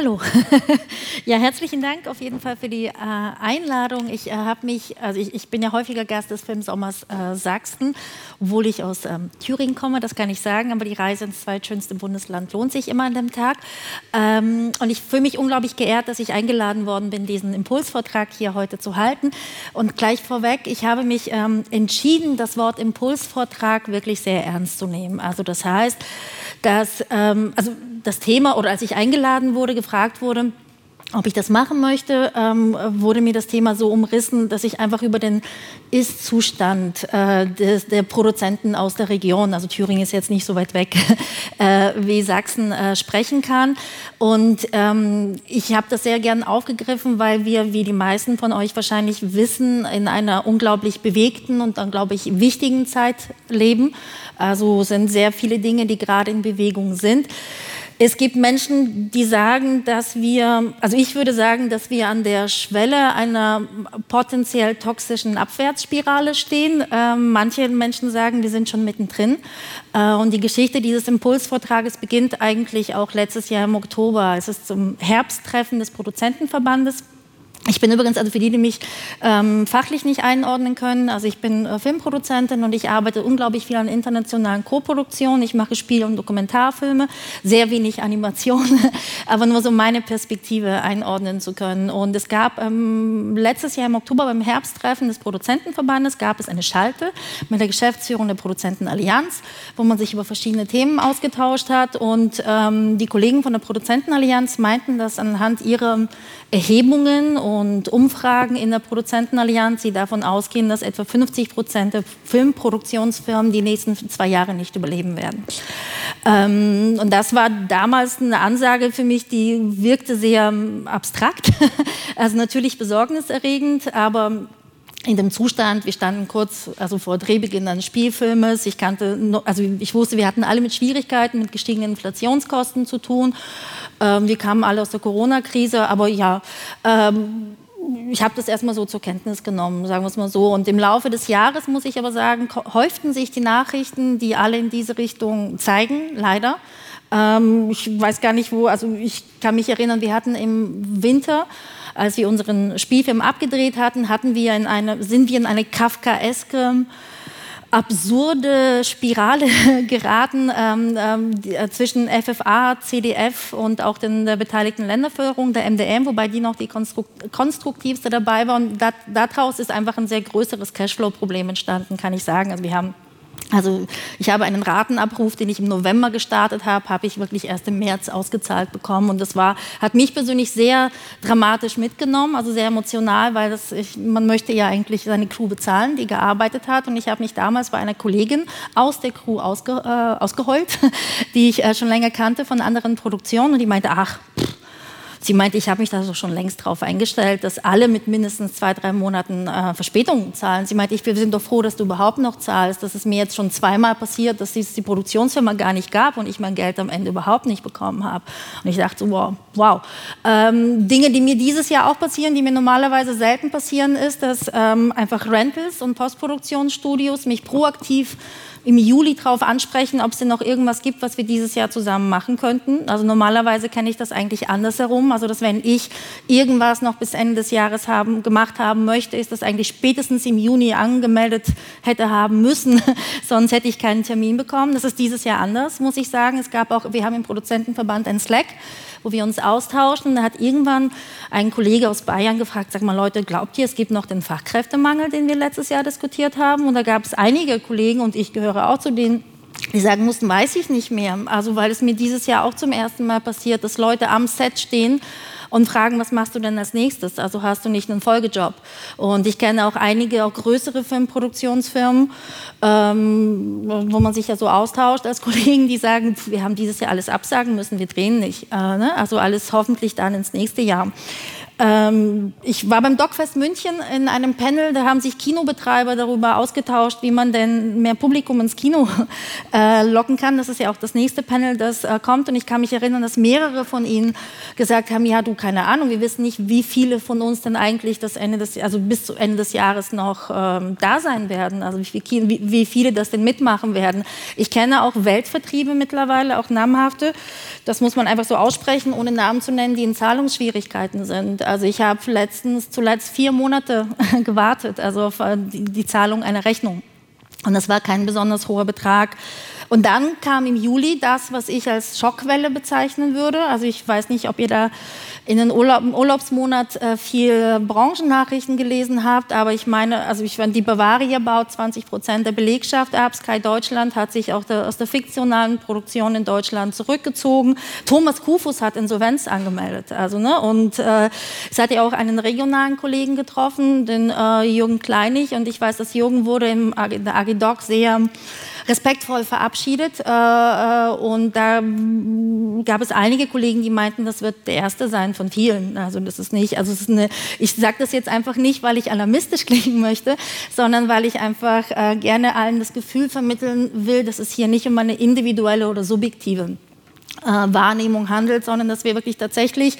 Hallo. ja, herzlichen Dank auf jeden Fall für die äh, Einladung. Ich äh, habe mich, also ich, ich, bin ja häufiger Gast des Filmsommers äh, Sachsen, obwohl ich aus ähm, Thüringen komme, das kann ich sagen, aber die Reise ins zweitschönste Bundesland lohnt sich immer an dem Tag. Ähm, und ich fühle mich unglaublich geehrt, dass ich eingeladen worden bin, diesen Impulsvortrag hier heute zu halten. Und gleich vorweg, ich habe mich ähm, entschieden, das Wort Impulsvortrag wirklich sehr ernst zu nehmen. Also das heißt, dass ähm, also das Thema oder als ich eingeladen wurde, gefragt wurde, ob ich das machen möchte, ähm, wurde mir das Thema so umrissen, dass ich einfach über den Ist-Zustand äh, des, der Produzenten aus der Region, also Thüringen ist jetzt nicht so weit weg äh, wie Sachsen, äh, sprechen kann. Und ähm, ich habe das sehr gern aufgegriffen, weil wir, wie die meisten von euch wahrscheinlich wissen, in einer unglaublich bewegten und dann, glaube ich, wichtigen Zeit leben. Also sind sehr viele Dinge, die gerade in Bewegung sind. Es gibt Menschen, die sagen, dass wir, also ich würde sagen, dass wir an der Schwelle einer potenziell toxischen Abwärtsspirale stehen. Ähm, manche Menschen sagen, wir sind schon mittendrin. Äh, und die Geschichte dieses Impulsvortrages beginnt eigentlich auch letztes Jahr im Oktober. Es ist zum Herbsttreffen des Produzentenverbandes ich bin übrigens, also für die, die mich ähm, fachlich nicht einordnen können, also ich bin äh, Filmproduzentin und ich arbeite unglaublich viel an internationalen Koproduktionen. Ich mache Spiel- und Dokumentarfilme, sehr wenig Animation, aber nur so meine Perspektive einordnen zu können. Und es gab ähm, letztes Jahr im Oktober beim Herbsttreffen des Produzentenverbandes gab es eine Schalte mit der Geschäftsführung der Produzentenallianz, wo man sich über verschiedene Themen ausgetauscht hat. Und ähm, die Kollegen von der Produzentenallianz meinten, dass anhand ihrer Erhebungen und Umfragen in der Produzentenallianz, die davon ausgehen, dass etwa 50 Prozent der Filmproduktionsfirmen die nächsten zwei Jahre nicht überleben werden. Ähm, und das war damals eine Ansage für mich, die wirkte sehr abstrakt, also natürlich besorgniserregend, aber in dem Zustand, wir standen kurz also vor Drehbeginn eines Spielfilmes. Ich kannte, also ich wusste, wir hatten alle mit Schwierigkeiten, mit gestiegenen Inflationskosten zu tun. Ähm, wir kamen alle aus der Corona-Krise, aber ja, ähm, ich habe das erstmal so zur Kenntnis genommen, sagen wir es mal so. Und im Laufe des Jahres, muss ich aber sagen, häuften sich die Nachrichten, die alle in diese Richtung zeigen, leider. Ähm, ich weiß gar nicht wo, also ich kann mich erinnern, wir hatten im Winter als wir unseren Spielfilm abgedreht hatten, hatten wir in eine, sind wir in eine kafkaeske absurde Spirale geraten ähm, ähm, äh, zwischen FFA, CDF und auch den der beteiligten Länderförderung, der MDM, wobei die noch die konstruktivste dabei war. Und daraus ist einfach ein sehr größeres Cashflow-Problem entstanden, kann ich sagen. Also wir haben also ich habe einen Ratenabruf, den ich im November gestartet habe, habe ich wirklich erst im März ausgezahlt bekommen. Und das war, hat mich persönlich sehr dramatisch mitgenommen, also sehr emotional, weil das, ich, man möchte ja eigentlich seine Crew bezahlen, die gearbeitet hat. Und ich habe mich damals bei einer Kollegin aus der Crew ausge, äh, ausgeheult, die ich äh, schon länger kannte von anderen Produktionen. Und die meinte, ach, pff, Sie meinte, ich habe mich da so schon längst darauf eingestellt, dass alle mit mindestens zwei, drei Monaten äh, Verspätung zahlen. Sie meinte, ich, wir sind doch froh, dass du überhaupt noch zahlst. Das ist mir jetzt schon zweimal passiert, dass es die Produktionsfirma gar nicht gab und ich mein Geld am Ende überhaupt nicht bekommen habe. Und ich dachte wow, wow. Ähm, Dinge, die mir dieses Jahr auch passieren, die mir normalerweise selten passieren, ist, dass ähm, einfach Rentals und Postproduktionsstudios mich proaktiv im Juli darauf ansprechen, ob es denn noch irgendwas gibt, was wir dieses Jahr zusammen machen könnten. Also normalerweise kenne ich das eigentlich andersherum. Also dass wenn ich irgendwas noch bis Ende des Jahres haben, gemacht haben möchte, ist das eigentlich spätestens im Juni angemeldet hätte haben müssen. Sonst hätte ich keinen Termin bekommen. Das ist dieses Jahr anders, muss ich sagen. Es gab auch, wir haben im Produzentenverband ein Slack wo wir uns austauschen. Da hat irgendwann ein Kollege aus Bayern gefragt, sag mal Leute, glaubt ihr, es gibt noch den Fachkräftemangel, den wir letztes Jahr diskutiert haben? Und da gab es einige Kollegen, und ich gehöre auch zu denen, die sagen mussten, weiß ich nicht mehr. Also weil es mir dieses Jahr auch zum ersten Mal passiert, dass Leute am Set stehen und fragen, was machst du denn als nächstes? Also hast du nicht einen Folgejob? Und ich kenne auch einige, auch größere Filmproduktionsfirmen, ähm, wo man sich ja so austauscht als Kollegen, die sagen, wir haben dieses Jahr alles absagen müssen, wir drehen nicht. Äh, ne? Also alles hoffentlich dann ins nächste Jahr. Ähm, ich war beim Dogfest München in einem Panel, da haben sich Kinobetreiber darüber ausgetauscht, wie man denn mehr Publikum ins Kino äh, locken kann. Das ist ja auch das nächste Panel, das äh, kommt. Und ich kann mich erinnern, dass mehrere von ihnen gesagt haben, ja, du, keine Ahnung, wir wissen nicht, wie viele von uns denn eigentlich das Ende des, also bis zu Ende des Jahres noch ähm, da sein werden. Also wie, wie, wie viele das denn mitmachen werden. Ich kenne auch Weltvertriebe mittlerweile, auch namhafte. Das muss man einfach so aussprechen, ohne Namen zu nennen, die in Zahlungsschwierigkeiten sind. Also ich habe letztens zuletzt vier Monate gewartet, also auf äh, die, die Zahlung einer Rechnung. Und das war kein besonders hoher Betrag. Und dann kam im Juli das, was ich als Schockwelle bezeichnen würde. Also ich weiß nicht, ob ihr da in den Urlaub, im Urlaubsmonat äh, viel Branchennachrichten gelesen habt, aber ich meine, also ich die Bavaria baut 20 Prozent der Belegschaft ab. Sky Deutschland hat sich auch der, aus der fiktionalen Produktion in Deutschland zurückgezogen. Thomas Kufus hat Insolvenz angemeldet. Also, ne, und äh, es hat ja auch einen regionalen Kollegen getroffen, den äh, Jürgen Kleinig. Und ich weiß, dass Jürgen wurde im, in der Agidoc sehr respektvoll verabschiedet. Äh, äh, und da gab es einige Kollegen, die meinten, das wird der erste sein von vielen. Also das ist nicht, also es ist eine, ich sage das jetzt einfach nicht, weil ich alarmistisch klingen möchte, sondern weil ich einfach äh, gerne allen das Gefühl vermitteln will, dass es hier nicht um eine individuelle oder subjektive Wahrnehmung handelt, sondern dass wir wirklich tatsächlich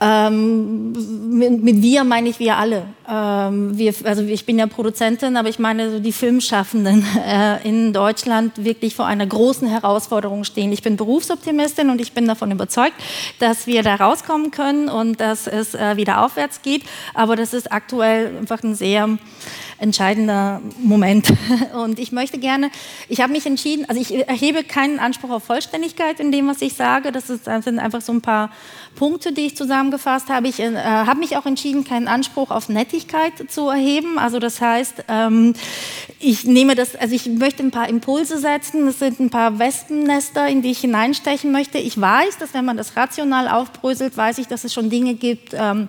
ähm, mit, mit, wir meine ich wir alle. Ähm, wir, also ich bin ja Produzentin, aber ich meine so die Filmschaffenden äh, in Deutschland wirklich vor einer großen Herausforderung stehen. Ich bin Berufsoptimistin und ich bin davon überzeugt, dass wir da rauskommen können und dass es äh, wieder aufwärts geht. Aber das ist aktuell einfach ein sehr entscheidender Moment. Und ich möchte gerne, ich habe mich entschieden, also ich erhebe keinen Anspruch auf Vollständigkeit in dem, was ich sage. Das sind einfach so ein paar Punkte, die ich zusammengefasst habe. Ich äh, habe mich auch entschieden, keinen Anspruch auf Nettigkeit zu erheben. Also das heißt, ähm, ich nehme das, also ich möchte ein paar Impulse setzen. Das sind ein paar Wespennester, in die ich hineinstechen möchte. Ich weiß, dass wenn man das rational aufbröselt, weiß ich, dass es schon Dinge gibt, ähm,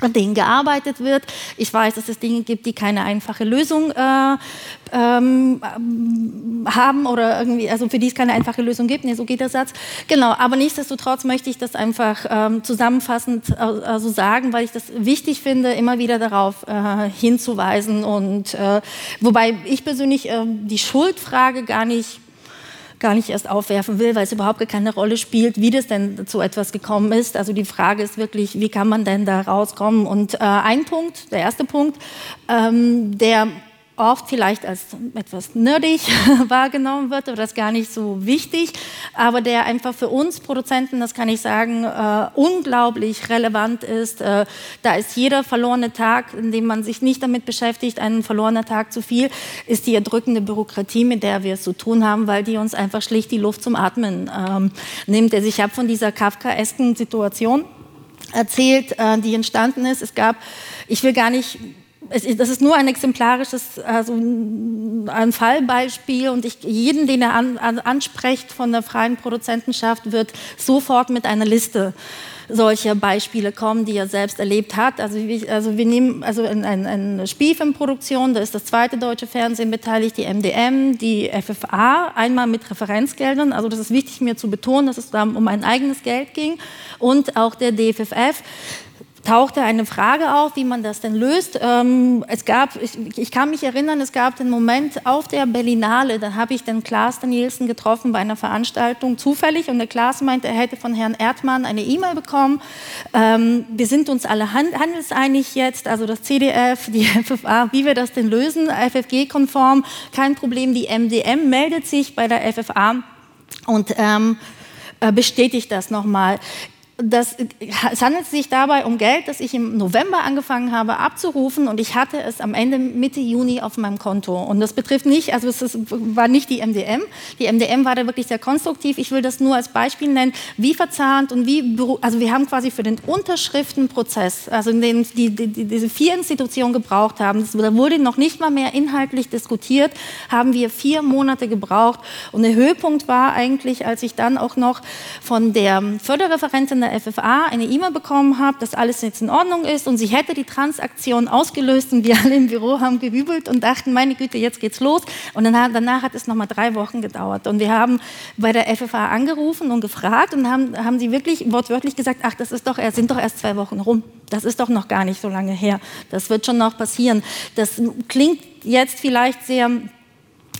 an denen gearbeitet wird. Ich weiß, dass es Dinge gibt, die keine einfache Lösung äh, ähm, haben oder irgendwie, also für die es keine einfache Lösung gibt. Nee, so geht der Satz. Genau, aber nichtsdestotrotz möchte ich das einfach ähm, zusammenfassend äh, also sagen, weil ich das wichtig finde, immer wieder darauf äh, hinzuweisen und äh, wobei ich persönlich äh, die Schuldfrage gar nicht gar nicht erst aufwerfen will, weil es überhaupt keine Rolle spielt, wie das denn zu etwas gekommen ist. Also die Frage ist wirklich, wie kann man denn da rauskommen? Und äh, ein Punkt, der erste Punkt, ähm, der oft vielleicht als etwas nerdig wahrgenommen wird oder das gar nicht so wichtig, aber der einfach für uns Produzenten, das kann ich sagen, äh, unglaublich relevant ist. Äh, da ist jeder verlorene Tag, in dem man sich nicht damit beschäftigt, ein verlorener Tag zu viel, ist die erdrückende Bürokratie, mit der wir es zu tun haben, weil die uns einfach schlicht die Luft zum Atmen ähm, nimmt. Also ich habe von dieser kafkaesken Situation erzählt, äh, die entstanden ist. Es gab, ich will gar nicht das ist nur ein exemplarisches, also ein Fallbeispiel und ich, jeden, den er an, an, anspricht von der freien Produzentenschaft, wird sofort mit einer Liste solcher Beispiele kommen, die er selbst erlebt hat. Also, also wir nehmen also eine ein Spielfilmproduktion, da ist das zweite deutsche Fernsehen beteiligt, die MDM, die FFA, einmal mit Referenzgeldern. Also das ist wichtig mir zu betonen, dass es da um ein eigenes Geld ging und auch der DFFF tauchte eine Frage auf, wie man das denn löst. Ähm, es gab, ich, ich, kann mich erinnern, es gab den Moment auf der Berlinale, da habe ich den Klaas Danielsen getroffen bei einer Veranstaltung, zufällig, und der Klaas meinte, er hätte von Herrn Erdmann eine E-Mail bekommen. Ähm, wir sind uns alle handelseinig jetzt, also das CDF, die FFA, wie wir das denn lösen, FFG-konform, kein Problem. Die MDM meldet sich bei der FFA und ähm, äh, bestätigt das nochmal das, es handelt sich dabei um Geld, das ich im November angefangen habe abzurufen und ich hatte es am Ende Mitte Juni auf meinem Konto. Und das betrifft nicht, also es ist, war nicht die MDM. Die MDM war da wirklich sehr konstruktiv. Ich will das nur als Beispiel nennen, wie verzahnt und wie, also wir haben quasi für den Unterschriftenprozess, also in dem die, die, die, diese vier Institutionen gebraucht haben, das, da wurde noch nicht mal mehr inhaltlich diskutiert, haben wir vier Monate gebraucht. Und der Höhepunkt war eigentlich, als ich dann auch noch von der Förderreferentin der FFA eine E-Mail bekommen habe, dass alles jetzt in Ordnung ist und sie hätte die Transaktion ausgelöst und wir alle im Büro haben gehübelt und dachten, meine Güte, jetzt geht's los. Und dann, danach hat es nochmal drei Wochen gedauert. Und wir haben bei der FFA angerufen und gefragt und haben, haben sie wirklich wortwörtlich gesagt, ach, das ist doch, sind doch erst zwei Wochen rum. das ist doch noch gar nicht so lange her. Das wird schon noch passieren. Das klingt jetzt vielleicht sehr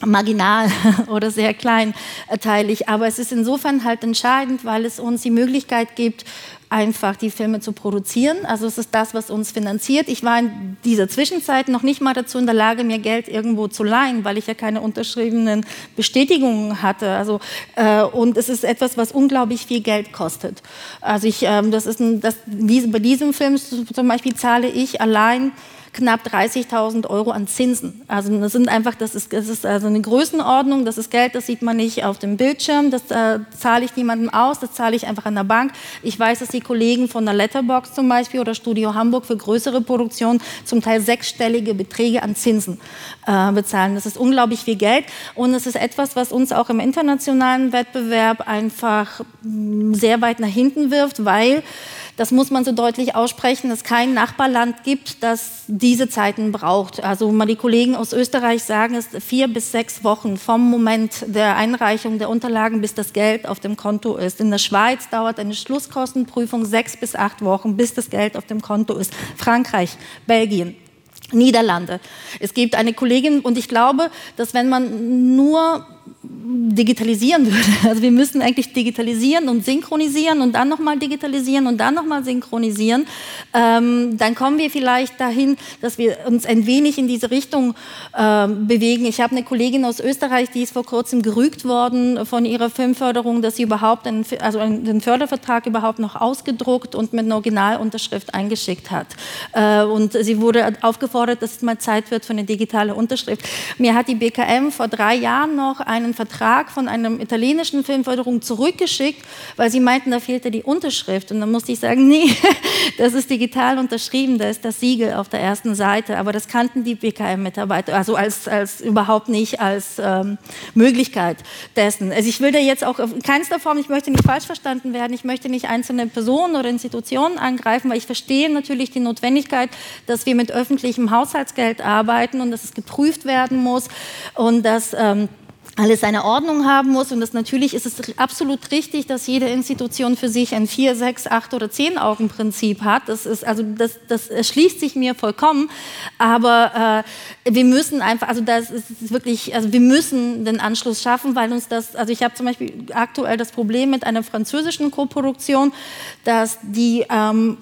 marginal oder sehr kleinteilig. Aber es ist insofern halt entscheidend, weil es uns die Möglichkeit gibt, einfach die Filme zu produzieren. Also es ist das, was uns finanziert. Ich war in dieser Zwischenzeit noch nicht mal dazu in der Lage, mir Geld irgendwo zu leihen, weil ich ja keine unterschriebenen Bestätigungen hatte. Also, äh, und es ist etwas, was unglaublich viel Geld kostet. Also ich, äh, das ist ein, das, bei diesem Film zum Beispiel zahle ich allein knapp 30.000 Euro an Zinsen. Also das sind einfach, das ist, das ist also eine Größenordnung, das ist Geld, das sieht man nicht auf dem Bildschirm, das äh, zahle ich niemandem aus, das zahle ich einfach an der Bank. Ich weiß, dass die Kollegen von der Letterbox zum Beispiel oder Studio Hamburg für größere Produktionen zum Teil sechsstellige Beträge an Zinsen äh, bezahlen. Das ist unglaublich viel Geld und es ist etwas, was uns auch im internationalen Wettbewerb einfach mm, sehr weit nach hinten wirft, weil das muss man so deutlich aussprechen, es kein Nachbarland gibt, das diese Zeiten braucht. Also die Kollegen aus Österreich sagen, es vier bis sechs Wochen vom Moment der Einreichung der Unterlagen, bis das Geld auf dem Konto ist. In der Schweiz dauert eine Schlusskostenprüfung sechs bis acht Wochen, bis das Geld auf dem Konto ist. Frankreich, Belgien, Niederlande. Es gibt eine Kollegin und ich glaube, dass wenn man nur digitalisieren würde. Also wir müssen eigentlich digitalisieren und synchronisieren und dann nochmal digitalisieren und dann nochmal synchronisieren. Ähm, dann kommen wir vielleicht dahin, dass wir uns ein wenig in diese Richtung äh, bewegen. Ich habe eine Kollegin aus Österreich, die ist vor kurzem gerügt worden von ihrer Filmförderung, dass sie überhaupt einen, also den Fördervertrag überhaupt noch ausgedruckt und mit einer Originalunterschrift eingeschickt hat. Äh, und sie wurde aufgefordert, dass es mal Zeit wird für eine digitale Unterschrift. Mir hat die BKM vor drei Jahren noch einen Vertrag von einer italienischen Filmförderung zurückgeschickt, weil sie meinten, da fehlte die Unterschrift. Und dann musste ich sagen, nee, das ist digital unterschrieben, da ist das Siegel auf der ersten Seite. Aber das kannten die BKM-Mitarbeiter, also als, als überhaupt nicht als ähm, Möglichkeit dessen. Also ich will da jetzt auch in keinster Form, ich möchte nicht falsch verstanden werden, ich möchte nicht einzelne Personen oder Institutionen angreifen, weil ich verstehe natürlich die Notwendigkeit, dass wir mit öffentlichem Haushaltsgeld arbeiten und dass es geprüft werden muss und dass ähm, alles seine Ordnung haben muss. Und das natürlich ist es absolut richtig, dass jede Institution für sich ein vier, sechs, acht oder zehn Augen Prinzip hat. Das ist also das, das erschließt sich mir vollkommen. Aber äh, wir müssen einfach, also das ist wirklich, also wir müssen den Anschluss schaffen, weil uns das, also ich habe zum Beispiel aktuell das Problem mit einer französischen Koproduktion, dass die ähm,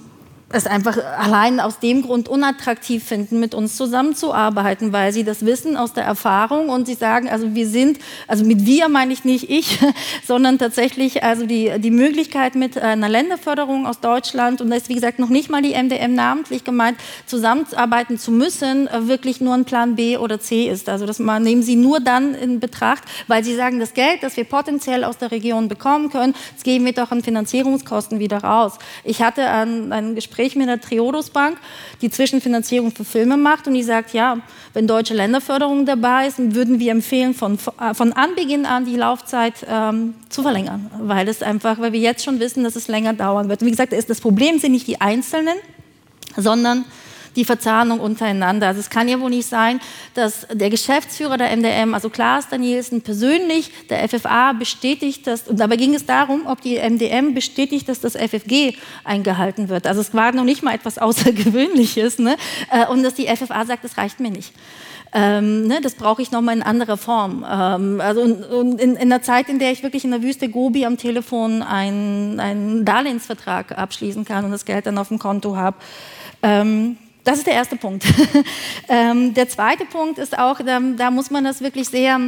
es einfach allein aus dem Grund unattraktiv finden, mit uns zusammenzuarbeiten, weil sie das wissen aus der Erfahrung und sie sagen, also wir sind, also mit wir meine ich nicht ich, sondern tatsächlich also die, die Möglichkeit mit einer Länderförderung aus Deutschland und da ist wie gesagt noch nicht mal die MDM namentlich gemeint, zusammenarbeiten zu müssen, wirklich nur ein Plan B oder C ist. Also das nehmen sie nur dann in Betracht, weil sie sagen, das Geld, das wir potenziell aus der Region bekommen können, das geben wir doch an Finanzierungskosten wieder raus. Ich hatte ein, ein Gespräch Gespräch mit der Triodos Bank, die Zwischenfinanzierung für Filme macht und die sagt, ja, wenn deutsche Länderförderung dabei ist, würden wir empfehlen, von, äh, von Anbeginn an die Laufzeit ähm, zu verlängern, weil es einfach, weil wir jetzt schon wissen, dass es länger dauern wird. Und wie gesagt, das Problem sind nicht die Einzelnen, sondern die Verzahnung untereinander. Also es kann ja wohl nicht sein, dass der Geschäftsführer der MDM, also Klaas Danielsen, persönlich der FFA bestätigt, dass, und dabei ging es darum, ob die MDM bestätigt, dass das FFG eingehalten wird. Also es war noch nicht mal etwas Außergewöhnliches. Ne? Äh, und dass die FFA sagt, das reicht mir nicht. Ähm, ne, das brauche ich nochmal in anderer Form. Ähm, also und, und in, in, der Zeit, in der ich wirklich in der Wüste Gobi am Telefon einen, Darlehensvertrag abschließen kann und das Geld dann auf dem Konto habe, ähm, das ist der erste Punkt. ähm, der zweite Punkt ist auch, da, da muss man das wirklich sehr,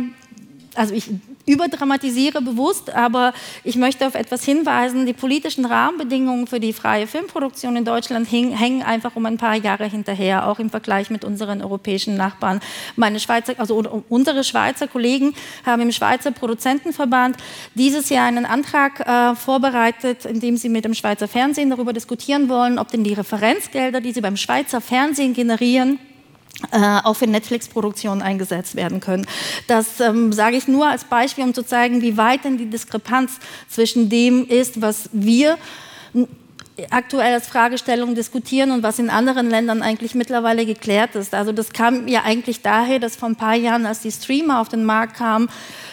also ich überdramatisiere bewusst, aber ich möchte auf etwas hinweisen. Die politischen Rahmenbedingungen für die freie Filmproduktion in Deutschland hängen einfach um ein paar Jahre hinterher, auch im Vergleich mit unseren europäischen Nachbarn. Meine Schweizer, also unsere Schweizer Kollegen haben im Schweizer Produzentenverband dieses Jahr einen Antrag äh, vorbereitet, in dem sie mit dem Schweizer Fernsehen darüber diskutieren wollen, ob denn die Referenzgelder, die sie beim Schweizer Fernsehen generieren, auch für Netflix-Produktionen eingesetzt werden können. Das ähm, sage ich nur als Beispiel, um zu zeigen, wie weit denn die Diskrepanz zwischen dem ist, was wir aktuell als Fragestellung diskutieren und was in anderen Ländern eigentlich mittlerweile geklärt ist. Also das kam ja eigentlich daher, dass vor ein paar Jahren, als die Streamer auf den Markt kamen,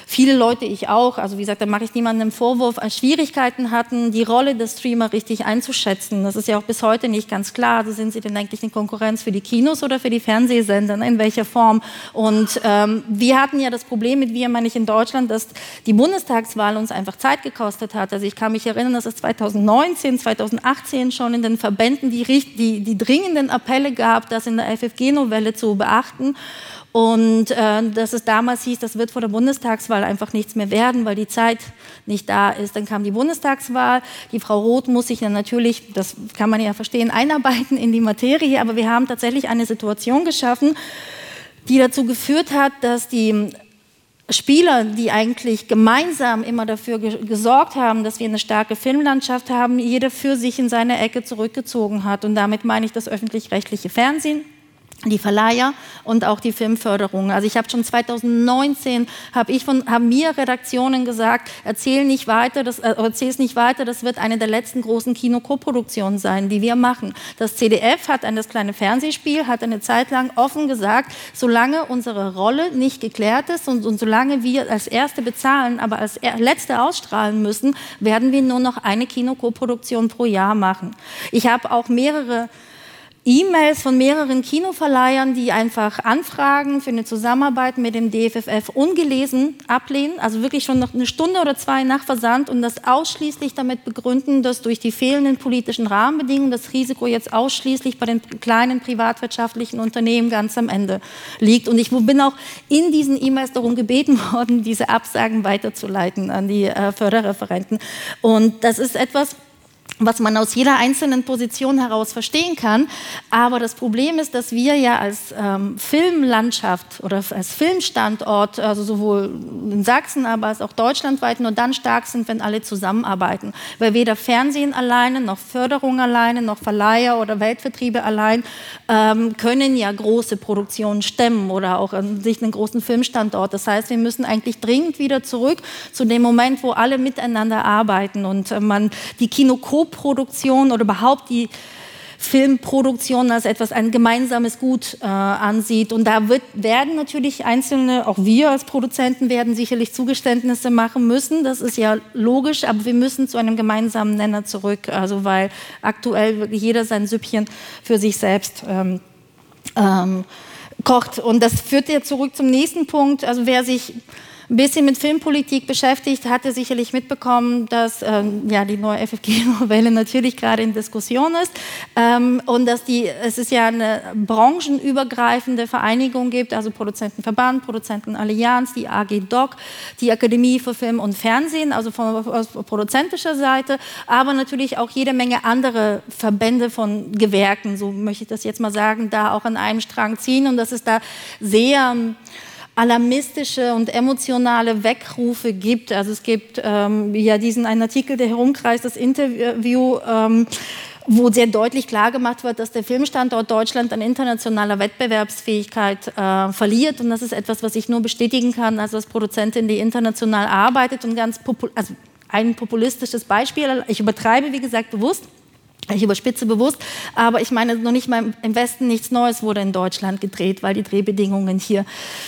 viele Leute, ich auch, also wie gesagt, da mache ich niemandem Vorwurf, Schwierigkeiten hatten, die Rolle des Streamer richtig einzuschätzen. Das ist ja auch bis heute nicht ganz klar. Also sind sie denn eigentlich eine Konkurrenz für die Kinos oder für die Fernsehsender? In welcher Form? Und ähm, wir hatten ja das Problem mit wir, meine ich, in Deutschland, dass die Bundestagswahl uns einfach Zeit gekostet hat. Also ich kann mich erinnern, dass es 2019, 2018 schon in den Verbänden die, die, die dringenden Appelle gab, das in der FFG-Novelle zu beachten. Und äh, dass es damals hieß, das wird vor der Bundestagswahl einfach nichts mehr werden, weil die Zeit nicht da ist. Dann kam die Bundestagswahl. Die Frau Roth muss sich dann natürlich, das kann man ja verstehen, einarbeiten in die Materie. Aber wir haben tatsächlich eine Situation geschaffen, die dazu geführt hat, dass die Spieler, die eigentlich gemeinsam immer dafür gesorgt haben, dass wir eine starke Filmlandschaft haben, jeder für sich in seine Ecke zurückgezogen hat. Und damit meine ich das öffentlich-rechtliche Fernsehen, die Verleiher und auch die Filmförderung. Also ich habe schon 2019 habe ich von haben mir Redaktionen gesagt, erzähl nicht weiter, das äh, erzähl es nicht weiter, das wird eine der letzten großen Kinokoproduktionen sein, die wir machen. Das CDF hat ein das kleine Fernsehspiel hat eine Zeit lang offen gesagt, solange unsere Rolle nicht geklärt ist und, und solange wir als erste bezahlen, aber als letzte ausstrahlen müssen, werden wir nur noch eine Kinokoproduktion pro Jahr machen. Ich habe auch mehrere E-Mails von mehreren Kinoverleihern, die einfach Anfragen für eine Zusammenarbeit mit dem DFFF ungelesen ablehnen, also wirklich schon noch eine Stunde oder zwei nach Versand und das ausschließlich damit begründen, dass durch die fehlenden politischen Rahmenbedingungen das Risiko jetzt ausschließlich bei den kleinen privatwirtschaftlichen Unternehmen ganz am Ende liegt. Und ich bin auch in diesen E-Mails darum gebeten worden, diese Absagen weiterzuleiten an die äh, Förderreferenten. Und das ist etwas, was man aus jeder einzelnen Position heraus verstehen kann. Aber das Problem ist, dass wir ja als ähm, Filmlandschaft oder als Filmstandort, also sowohl in Sachsen, aber auch deutschlandweit, nur dann stark sind, wenn alle zusammenarbeiten. Weil weder Fernsehen alleine, noch Förderung alleine, noch Verleiher oder Weltvertriebe allein ähm, können ja große Produktionen stemmen oder auch an sich einen großen Filmstandort. Das heißt, wir müssen eigentlich dringend wieder zurück zu dem Moment, wo alle miteinander arbeiten und äh, man die Kinokop Koproduktion oder überhaupt die Filmproduktion als etwas ein gemeinsames Gut äh, ansieht. Und da wird, werden natürlich einzelne, auch wir als Produzenten werden sicherlich Zugeständnisse machen müssen. Das ist ja logisch, aber wir müssen zu einem gemeinsamen Nenner zurück. Also weil aktuell wirklich jeder sein Süppchen für sich selbst ähm, ähm, kocht. Und das führt ja zurück zum nächsten Punkt. Also wer sich ein bisschen mit Filmpolitik beschäftigt, hatte sicherlich mitbekommen, dass ähm, ja, die neue FFG-Novelle natürlich gerade in Diskussion ist ähm, und dass die, es ist ja eine branchenübergreifende Vereinigung gibt, also Produzentenverband, Produzentenallianz, die AG DOC, die Akademie für Film und Fernsehen, also von produzentischer Seite, aber natürlich auch jede Menge andere Verbände von Gewerken, so möchte ich das jetzt mal sagen, da auch an einem Strang ziehen und das ist da sehr alarmistische und emotionale Weckrufe gibt. Also es gibt ähm, ja diesen einen Artikel, der herumkreist, das Interview. Ähm, wo sehr deutlich klargemacht wird, dass der Filmstandort Deutschland an internationaler Wettbewerbsfähigkeit äh, verliert. Und das ist etwas, was ich nur bestätigen kann, also als Produzentin, die international arbeitet und ganz also ein populistisches Beispiel. Ich übertreibe, wie gesagt, bewusst. Ich überspitze bewusst, aber ich meine, noch nicht mal im Westen nichts Neues wurde in Deutschland gedreht, weil die Drehbedingungen hier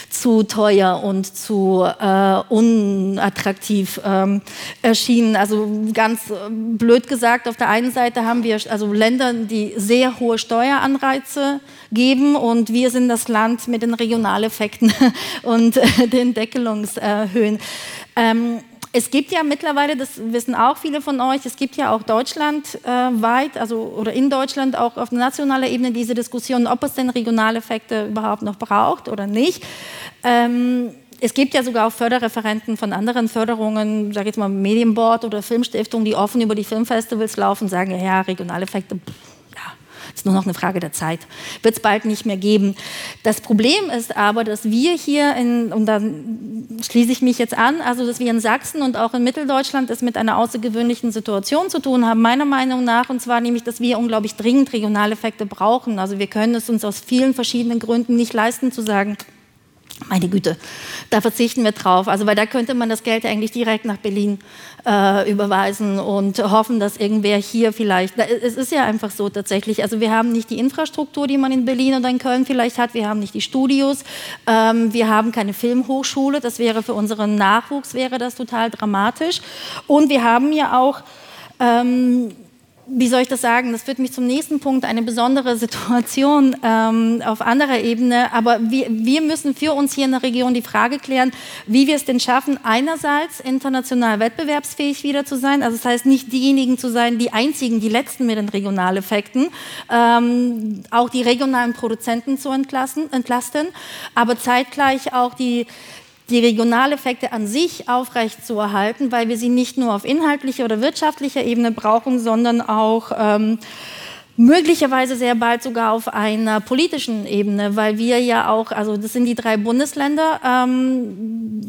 zu teuer und zu äh, unattraktiv ähm, erschienen. Also ganz äh, blöd gesagt, auf der einen Seite haben wir also Länder, die sehr hohe Steueranreize geben und wir sind das Land mit den Regionaleffekten und den Deckelungshöhen. Ähm, es gibt ja mittlerweile, das wissen auch viele von euch, es gibt ja auch deutschlandweit, äh, also oder in Deutschland auch auf nationaler Ebene diese Diskussion, ob es denn Regionaleffekte überhaupt noch braucht oder nicht. Ähm, es gibt ja sogar auch Förderreferenten von anderen Förderungen, sage ich jetzt mal Medienboard oder Filmstiftung, die offen über die Filmfestivals laufen, sagen ja, ja Regionaleffekte. Pff, ist nur noch eine Frage der Zeit. Wird es bald nicht mehr geben. Das Problem ist aber, dass wir hier, in, und da schließe ich mich jetzt an, also dass wir in Sachsen und auch in Mitteldeutschland es mit einer außergewöhnlichen Situation zu tun haben, meiner Meinung nach, und zwar nämlich, dass wir unglaublich dringend Regionaleffekte brauchen. Also wir können es uns aus vielen verschiedenen Gründen nicht leisten zu sagen, meine Güte, da verzichten wir drauf. Also, weil da könnte man das Geld eigentlich direkt nach Berlin äh, überweisen und hoffen, dass irgendwer hier vielleicht. Es ist ja einfach so tatsächlich. Also, wir haben nicht die Infrastruktur, die man in Berlin oder in Köln vielleicht hat. Wir haben nicht die Studios. Ähm, wir haben keine Filmhochschule. Das wäre für unseren Nachwuchs wäre das total dramatisch. Und wir haben ja auch ähm, wie soll ich das sagen, das führt mich zum nächsten Punkt, eine besondere Situation ähm, auf anderer Ebene. Aber wir, wir müssen für uns hier in der Region die Frage klären, wie wir es denn schaffen, einerseits international wettbewerbsfähig wieder zu sein, also das heißt nicht diejenigen zu sein, die einzigen, die letzten mit den Regionaleffekten, ähm, auch die regionalen Produzenten zu entlassen, entlasten, aber zeitgleich auch die die Regionaleffekte an sich aufrechtzuerhalten, weil wir sie nicht nur auf inhaltlicher oder wirtschaftlicher Ebene brauchen, sondern auch ähm, möglicherweise sehr bald sogar auf einer politischen Ebene, weil wir ja auch, also das sind die drei Bundesländer, ähm,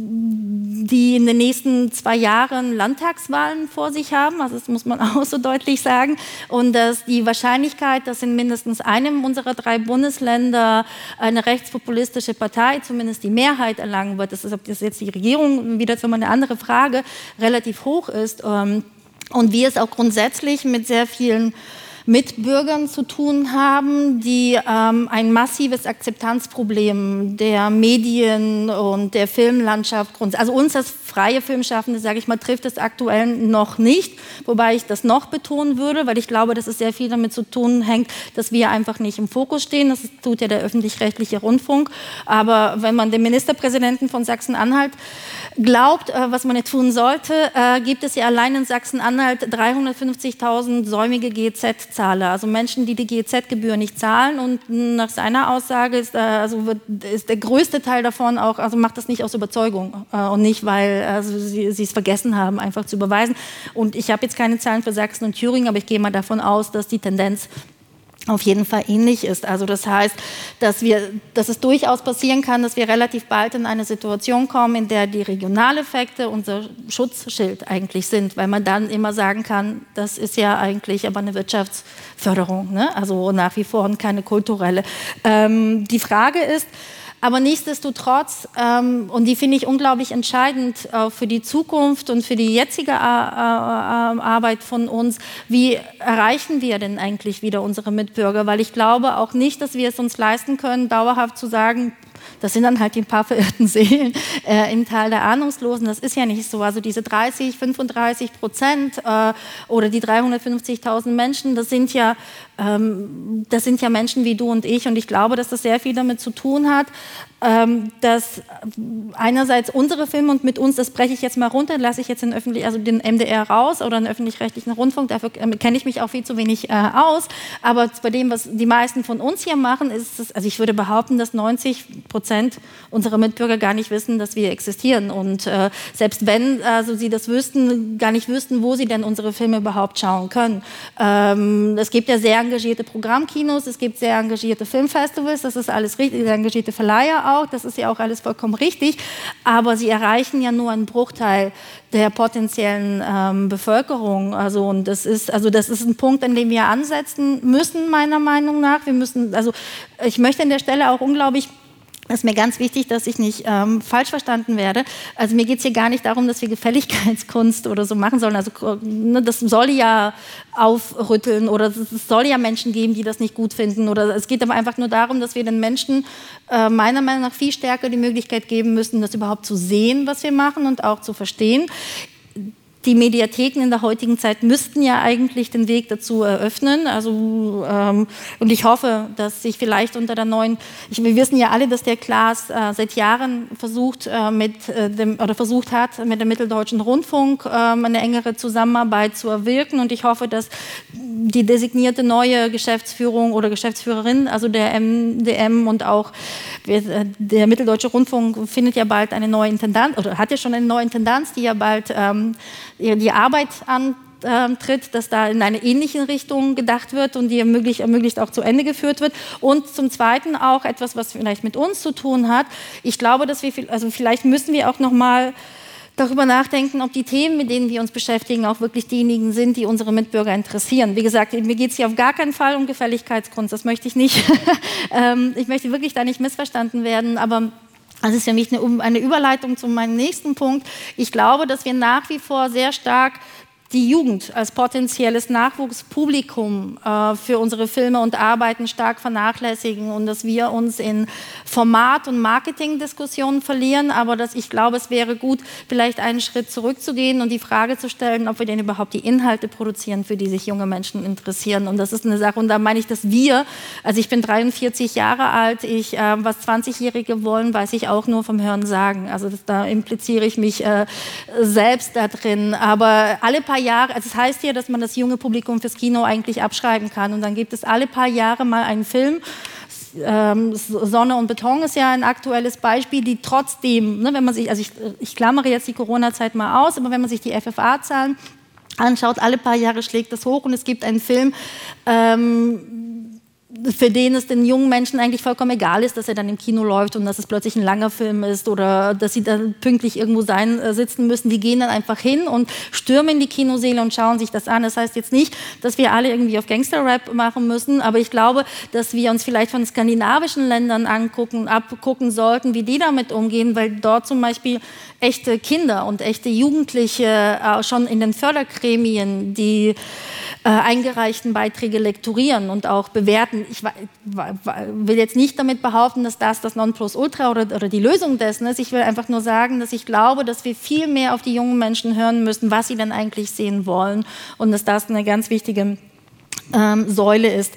die in den nächsten zwei Jahren Landtagswahlen vor sich haben, also das muss man auch so deutlich sagen, und dass die Wahrscheinlichkeit, dass in mindestens einem unserer drei Bundesländer eine rechtspopulistische Partei zumindest die Mehrheit erlangen wird, das ist, ob das jetzt die Regierung, wieder so eine andere Frage, relativ hoch ist. Ähm, und wir es auch grundsätzlich mit sehr vielen mit Bürgern zu tun haben, die ähm, ein massives Akzeptanzproblem der Medien und der Filmlandschaft, also uns als freie Filmschaffende, sage ich mal, trifft es aktuell noch nicht, wobei ich das noch betonen würde, weil ich glaube, dass es sehr viel damit zu tun hängt, dass wir einfach nicht im Fokus stehen. Das tut ja der öffentlich-rechtliche Rundfunk. Aber wenn man dem Ministerpräsidenten von Sachsen-Anhalt glaubt, äh, was man jetzt tun sollte, äh, gibt es ja allein in Sachsen-Anhalt 350.000 säumige GEZ-Zahler, also Menschen, die die GEZ-Gebühr nicht zahlen. Und nach seiner Aussage ist, äh, also wird, ist der größte Teil davon auch, also macht das nicht aus Überzeugung und nicht, weil also sie es vergessen haben, einfach zu überweisen. Und ich habe jetzt keine Zahlen für Sachsen und Thüringen, aber ich gehe mal davon aus, dass die Tendenz auf jeden Fall ähnlich ist. Also das heißt, dass, wir, dass es durchaus passieren kann, dass wir relativ bald in eine Situation kommen, in der die Regionaleffekte unser Schutzschild eigentlich sind, weil man dann immer sagen kann, das ist ja eigentlich aber eine Wirtschaftsförderung, ne? also nach wie vor und keine kulturelle. Ähm, die Frage ist, aber nichtsdestotrotz, ähm, und die finde ich unglaublich entscheidend äh, für die Zukunft und für die jetzige äh, Arbeit von uns, wie erreichen wir denn eigentlich wieder unsere Mitbürger? Weil ich glaube auch nicht, dass wir es uns leisten können, dauerhaft zu sagen, das sind dann halt die paar verirrten Seelen äh, im Tal der Ahnungslosen. Das ist ja nicht so. Also diese 30, 35 Prozent äh, oder die 350.000 Menschen, das sind ja das sind ja Menschen wie du und ich und ich glaube, dass das sehr viel damit zu tun hat, ähm, dass einerseits unsere Filme und mit uns, das breche ich jetzt mal runter, lasse ich jetzt den, öffentlich, also den MDR raus oder den öffentlich-rechtlichen Rundfunk, dafür ähm, kenne ich mich auch viel zu wenig äh, aus, aber bei dem, was die meisten von uns hier machen, ist es, also ich würde behaupten, dass 90 Prozent unserer Mitbürger gar nicht wissen, dass wir existieren und äh, selbst wenn also sie das wüssten, gar nicht wüssten, wo sie denn unsere Filme überhaupt schauen können. Ähm, es gibt ja sehr engagierte Programmkinos, es gibt sehr engagierte Filmfestivals, das ist alles richtig, sehr engagierte Verleiher auch, das ist ja auch alles vollkommen richtig, aber sie erreichen ja nur einen Bruchteil der potenziellen ähm, Bevölkerung. Also, und das ist, also das ist ein Punkt, an dem wir ansetzen müssen, meiner Meinung nach. Wir müssen, also ich möchte an der Stelle auch unglaublich ist mir ganz wichtig, dass ich nicht ähm, falsch verstanden werde. Also mir geht es hier gar nicht darum, dass wir Gefälligkeitskunst oder so machen sollen. Also ne, das soll ja aufrütteln oder es soll ja Menschen geben, die das nicht gut finden. Oder es geht aber einfach nur darum, dass wir den Menschen äh, meiner Meinung nach viel stärker die Möglichkeit geben müssen, das überhaupt zu sehen, was wir machen und auch zu verstehen die Mediatheken in der heutigen Zeit müssten ja eigentlich den Weg dazu eröffnen. Also, ähm, und ich hoffe, dass sich vielleicht unter der neuen, ich, wir wissen ja alle, dass der Klaas äh, seit Jahren versucht, äh, mit äh, dem, oder versucht hat, mit dem Mitteldeutschen Rundfunk ähm, eine engere Zusammenarbeit zu erwirken. Und ich hoffe, dass die designierte neue Geschäftsführung oder Geschäftsführerin, also der MDM und auch äh, der Mitteldeutsche Rundfunk findet ja bald eine neue Intendanz oder hat ja schon eine neue Intendanz, die ja bald ähm, die Arbeit antritt, dass da in eine ähnliche Richtung gedacht wird und die ermöglicht, ermöglicht auch zu Ende geführt wird. Und zum Zweiten auch etwas, was vielleicht mit uns zu tun hat. Ich glaube, dass wir, also vielleicht müssen wir auch noch mal darüber nachdenken, ob die Themen, mit denen wir uns beschäftigen, auch wirklich diejenigen sind, die unsere Mitbürger interessieren. Wie gesagt, mir geht es hier auf gar keinen Fall um Gefälligkeitskunst, das möchte ich nicht. Ähm, ich möchte wirklich da nicht missverstanden werden, aber Das ist für mich eine, eine Überleitung zu meinem nächsten Punkt. Ich glaube, dass wir nach wie vor sehr stark die Jugend als potenzielles Nachwuchspublikum äh, für unsere Filme und Arbeiten stark vernachlässigen und dass wir uns in Format- und Marketingdiskussionen verlieren. Aber dass ich glaube, es wäre gut, vielleicht einen Schritt zurückzugehen und die Frage zu stellen, ob wir denn überhaupt die Inhalte produzieren, für die sich junge Menschen interessieren. Und das ist eine Sache, und da meine ich, dass wir, also ich bin 43 Jahre alt, ich, äh, was 20-Jährige wollen, weiß ich auch nur vom Hören sagen. Also das, da impliziere ich mich äh, selbst da drin. Aber alle paar Jahre, also es das heißt ja, dass man das junge Publikum fürs Kino eigentlich abschreiben kann. Und dann gibt es alle paar Jahre mal einen Film. Ähm, Sonne und Beton ist ja ein aktuelles Beispiel, die trotzdem, ne, wenn man sich, also ich, ich klammere jetzt die Corona-Zeit mal aus, aber wenn man sich die FFA-Zahlen anschaut, alle paar Jahre schlägt das hoch und es gibt einen Film, ähm, für den es den jungen Menschen eigentlich vollkommen egal ist, dass er dann im Kino läuft und dass es plötzlich ein langer Film ist oder dass sie dann pünktlich irgendwo sein äh, sitzen müssen. Die gehen dann einfach hin und stürmen die Kinoseele und schauen sich das an. Das heißt jetzt nicht, dass wir alle irgendwie auf Gangster-Rap machen müssen, aber ich glaube, dass wir uns vielleicht von skandinavischen Ländern angucken, abgucken sollten, wie die damit umgehen, weil dort zum Beispiel echte Kinder und echte Jugendliche äh, schon in den Fördergremien die äh, eingereichten Beiträge lektorieren und auch bewerten. Ich will jetzt nicht damit behaupten, dass das das Nonplusultra oder, oder die Lösung dessen ist. Ich will einfach nur sagen, dass ich glaube, dass wir viel mehr auf die jungen Menschen hören müssen, was sie denn eigentlich sehen wollen und dass das eine ganz wichtige ähm, Säule ist.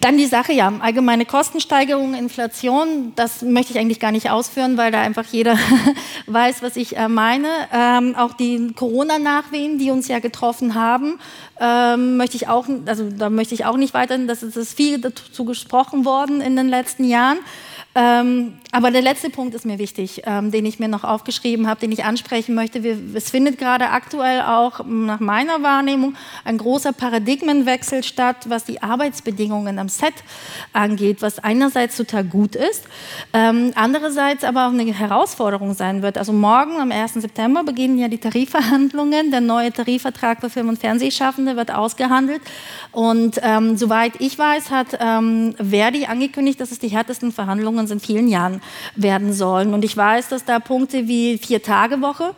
Dann die Sache, ja, allgemeine Kostensteigerung, Inflation, das möchte ich eigentlich gar nicht ausführen, weil da einfach jeder weiß, was ich äh, meine. Ähm, auch die Corona-Nachwehen, die uns ja getroffen haben, ähm, möchte ich auch, also da möchte ich auch nicht weiter, das ist viel dazu gesprochen worden in den letzten Jahren. Ähm, aber der letzte Punkt ist mir wichtig, ähm, den ich mir noch aufgeschrieben habe, den ich ansprechen möchte. Wir, es findet gerade aktuell auch nach meiner Wahrnehmung ein großer Paradigmenwechsel statt, was die Arbeitsbedingungen am Set angeht, was einerseits total gut ist, ähm, andererseits aber auch eine Herausforderung sein wird. Also morgen am 1. September beginnen ja die Tarifverhandlungen. Der neue Tarifvertrag für Film- und Fernsehschaffende wird ausgehandelt. Und ähm, soweit ich weiß, hat ähm, Verdi angekündigt, dass es die härtesten Verhandlungen in vielen Jahren werden sollen. Und ich weiß, dass da Punkte wie Vier-Tage-Woche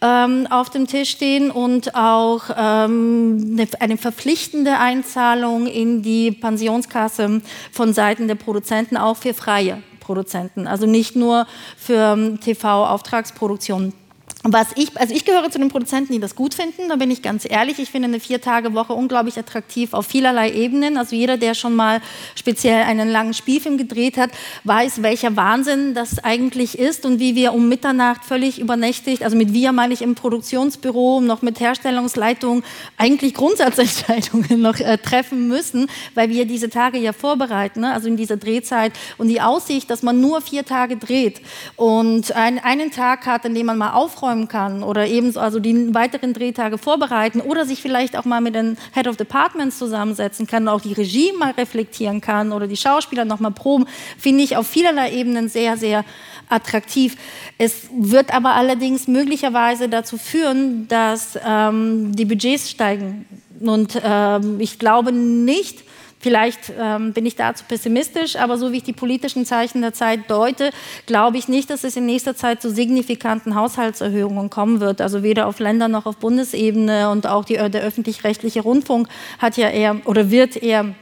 ähm, auf dem Tisch stehen und auch ähm, eine, eine, verpflichtende Einzahlung in die Pensionskasse von Seiten der Produzenten, auch für freie Produzenten, also nicht nur für ähm, TV-Auftragsproduktionen. Was ich, also ich gehöre zu den Produzenten, die das gut finden, da bin ich ganz ehrlich. Ich finde eine Vier-Tage-Woche unglaublich attraktiv auf vielerlei Ebenen. Also jeder, der schon mal speziell einen langen Spielfilm gedreht hat, weiß, welcher Wahnsinn das eigentlich ist und wie wir um Mitternacht völlig übernächtigt, also mit wir meine ich im Produktionsbüro, noch mit Herstellungsleitung, eigentlich Grundsatzentscheidungen noch äh, treffen müssen, weil wir diese Tage ja vorbereiten, ne? also in dieser Drehzeit. Und die Aussicht, dass man nur vier Tage dreht und ein, einen Tag hat, an dem man mal aufräumt, aufräumen kann oder ebenso also die weiteren Drehtage vorbereiten oder sich vielleicht auch mal mit den Head of Departments zusammensetzen kann, auch die Regie mal reflektieren kann oder die Schauspieler noch mal proben, finde ich auf vielerlei Ebenen sehr, sehr attraktiv. Es wird aber allerdings möglicherweise dazu führen, dass ähm, die Budgets steigen. Und ähm, ich glaube nicht, Vielleicht ähm, bin ich dazu pessimistisch, aber so wie ich die politischen Zeichen der Zeit deute, glaube ich nicht, dass es in nächster Zeit zu signifikanten Haushaltserhöhungen kommen wird. Also weder auf Länder- noch auf Bundesebene und auch die, der öffentlich-rechtliche Rundfunk hat ja eher oder wird eher,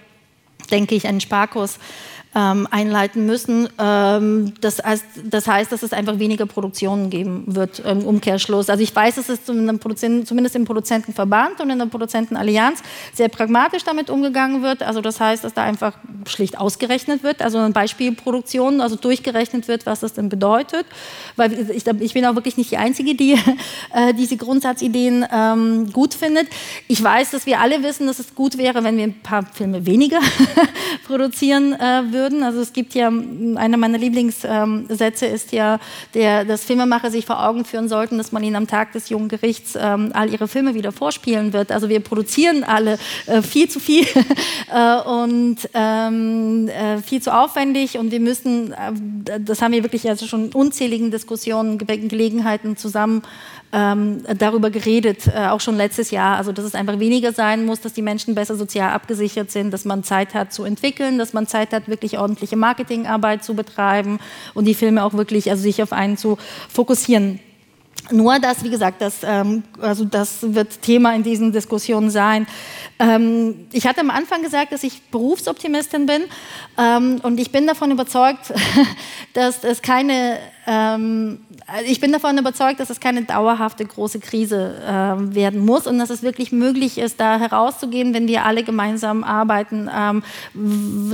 denke ich, einen Sparkurs ähm, einleiten müssen. Ähm, das, heißt, das, heißt, dass es einfach weniger Produktionen geben wird im Umkehrschluss. Also ich weiß, dass es zumindest im Produzentenverband und in der Produzentenallianz sehr pragmatisch damit umgegangen wird. Also das heißt, dass da einfach schlicht ausgerechnet wird, also eine Beispielproduktion, also durchgerechnet wird, was das denn bedeutet. Weil ich, ich bin auch wirklich nicht die Einzige, die äh, diese Grundsatzideen ähm, gut findet. Ich weiß, dass wir alle wissen, dass es gut wäre, wenn wir ein paar Filme weniger produzieren äh, würden würden. Also es gibt ja, einer meiner Lieblingssätze ist ja, der, dass Filmemacher sich vor Augen führen sollten, dass man ihnen am Tag des Jungen Gerichts ähm, all ihre Filme wieder vorspielen wird. Also wir produzieren alle äh, viel zu viel äh, und ähm, äh, viel zu aufwendig und wir müssen, äh, das haben wir wirklich also schon unzähligen Diskussionen, Gelegenheiten zusammen ähm, darüber geredet, äh, auch schon letztes Jahr. Also dass es einfach weniger sein muss, dass die Menschen besser sozial abgesichert sind, dass man Zeit hat zu entwickeln, dass man Zeit hat, wirklich ordentliche Marketingarbeit zu betreiben und die Filme auch wirklich, also sich auf einen zu fokussieren. Nur das, wie gesagt, das, ähm, also das wird Thema in diesen Diskussionen sein. Ähm, ich hatte am Anfang gesagt, dass ich Berufsoptimistin bin ähm, und ich bin davon überzeugt, dass es keine ähm, also ich bin davon überzeugt, dass es keine dauerhafte große Krise äh, werden muss und dass es wirklich möglich ist, da herauszugehen, wenn wir alle gemeinsam arbeiten. Ähm,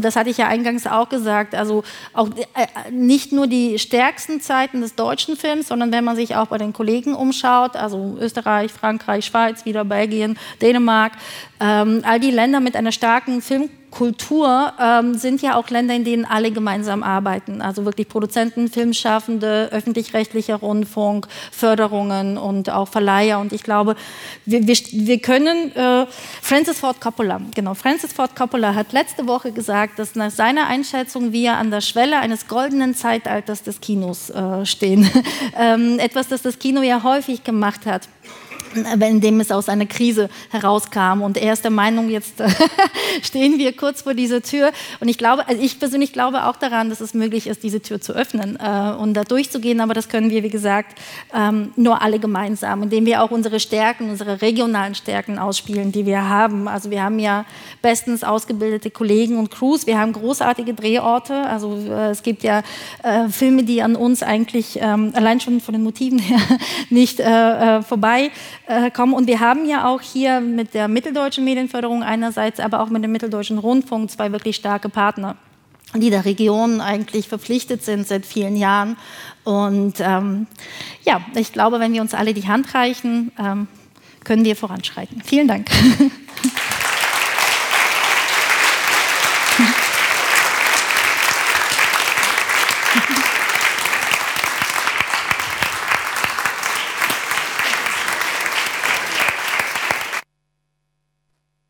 das hatte ich ja eingangs auch gesagt. Also auch äh, nicht nur die stärksten Zeiten des deutschen Films, sondern wenn man sich auch bei den Kollegen umschaut, also Österreich, Frankreich, Schweiz, wieder Belgien, Dänemark, ähm, all die Länder mit einer starken Film Kultur ähm, sind ja auch Länder, in denen alle gemeinsam arbeiten. Also wirklich Produzenten, Filmschaffende, öffentlich-rechtlicher Rundfunk, Förderungen und auch Verleiher. Und ich glaube, wir, wir, wir können, äh, Francis Ford Coppola, genau, Francis Ford Coppola hat letzte Woche gesagt, dass nach seiner Einschätzung wir an der Schwelle eines goldenen Zeitalters des Kinos äh, stehen. ähm, etwas, das das Kino ja häufig gemacht hat in dem es aus einer Krise herauskam. Und er ist der Meinung, jetzt stehen wir kurz vor dieser Tür. Und ich glaube, also ich persönlich glaube auch daran, dass es möglich ist, diese Tür zu öffnen äh, und da durchzugehen. Aber das können wir, wie gesagt, ähm, nur alle gemeinsam, indem wir auch unsere Stärken, unsere regionalen Stärken ausspielen, die wir haben. Also wir haben ja bestens ausgebildete Kollegen und Crews. Wir haben großartige Drehorte. Also äh, es gibt ja äh, Filme, die an uns eigentlich ähm, allein schon von den Motiven her nicht äh, äh, vorbei äh, kommen. Und wir haben ja auch hier mit der mitteldeutschen Medienförderung einerseits, aber auch mit dem mitteldeutschen Rundfunk zwei wirklich starke Partner die der Region eigentlich verpflichtet sind seit vielen Jahren. Und ähm, ja, ich glaube, wenn wir uns alle die Hand reichen, ähm, können wir voranschreiten. Vielen Dank.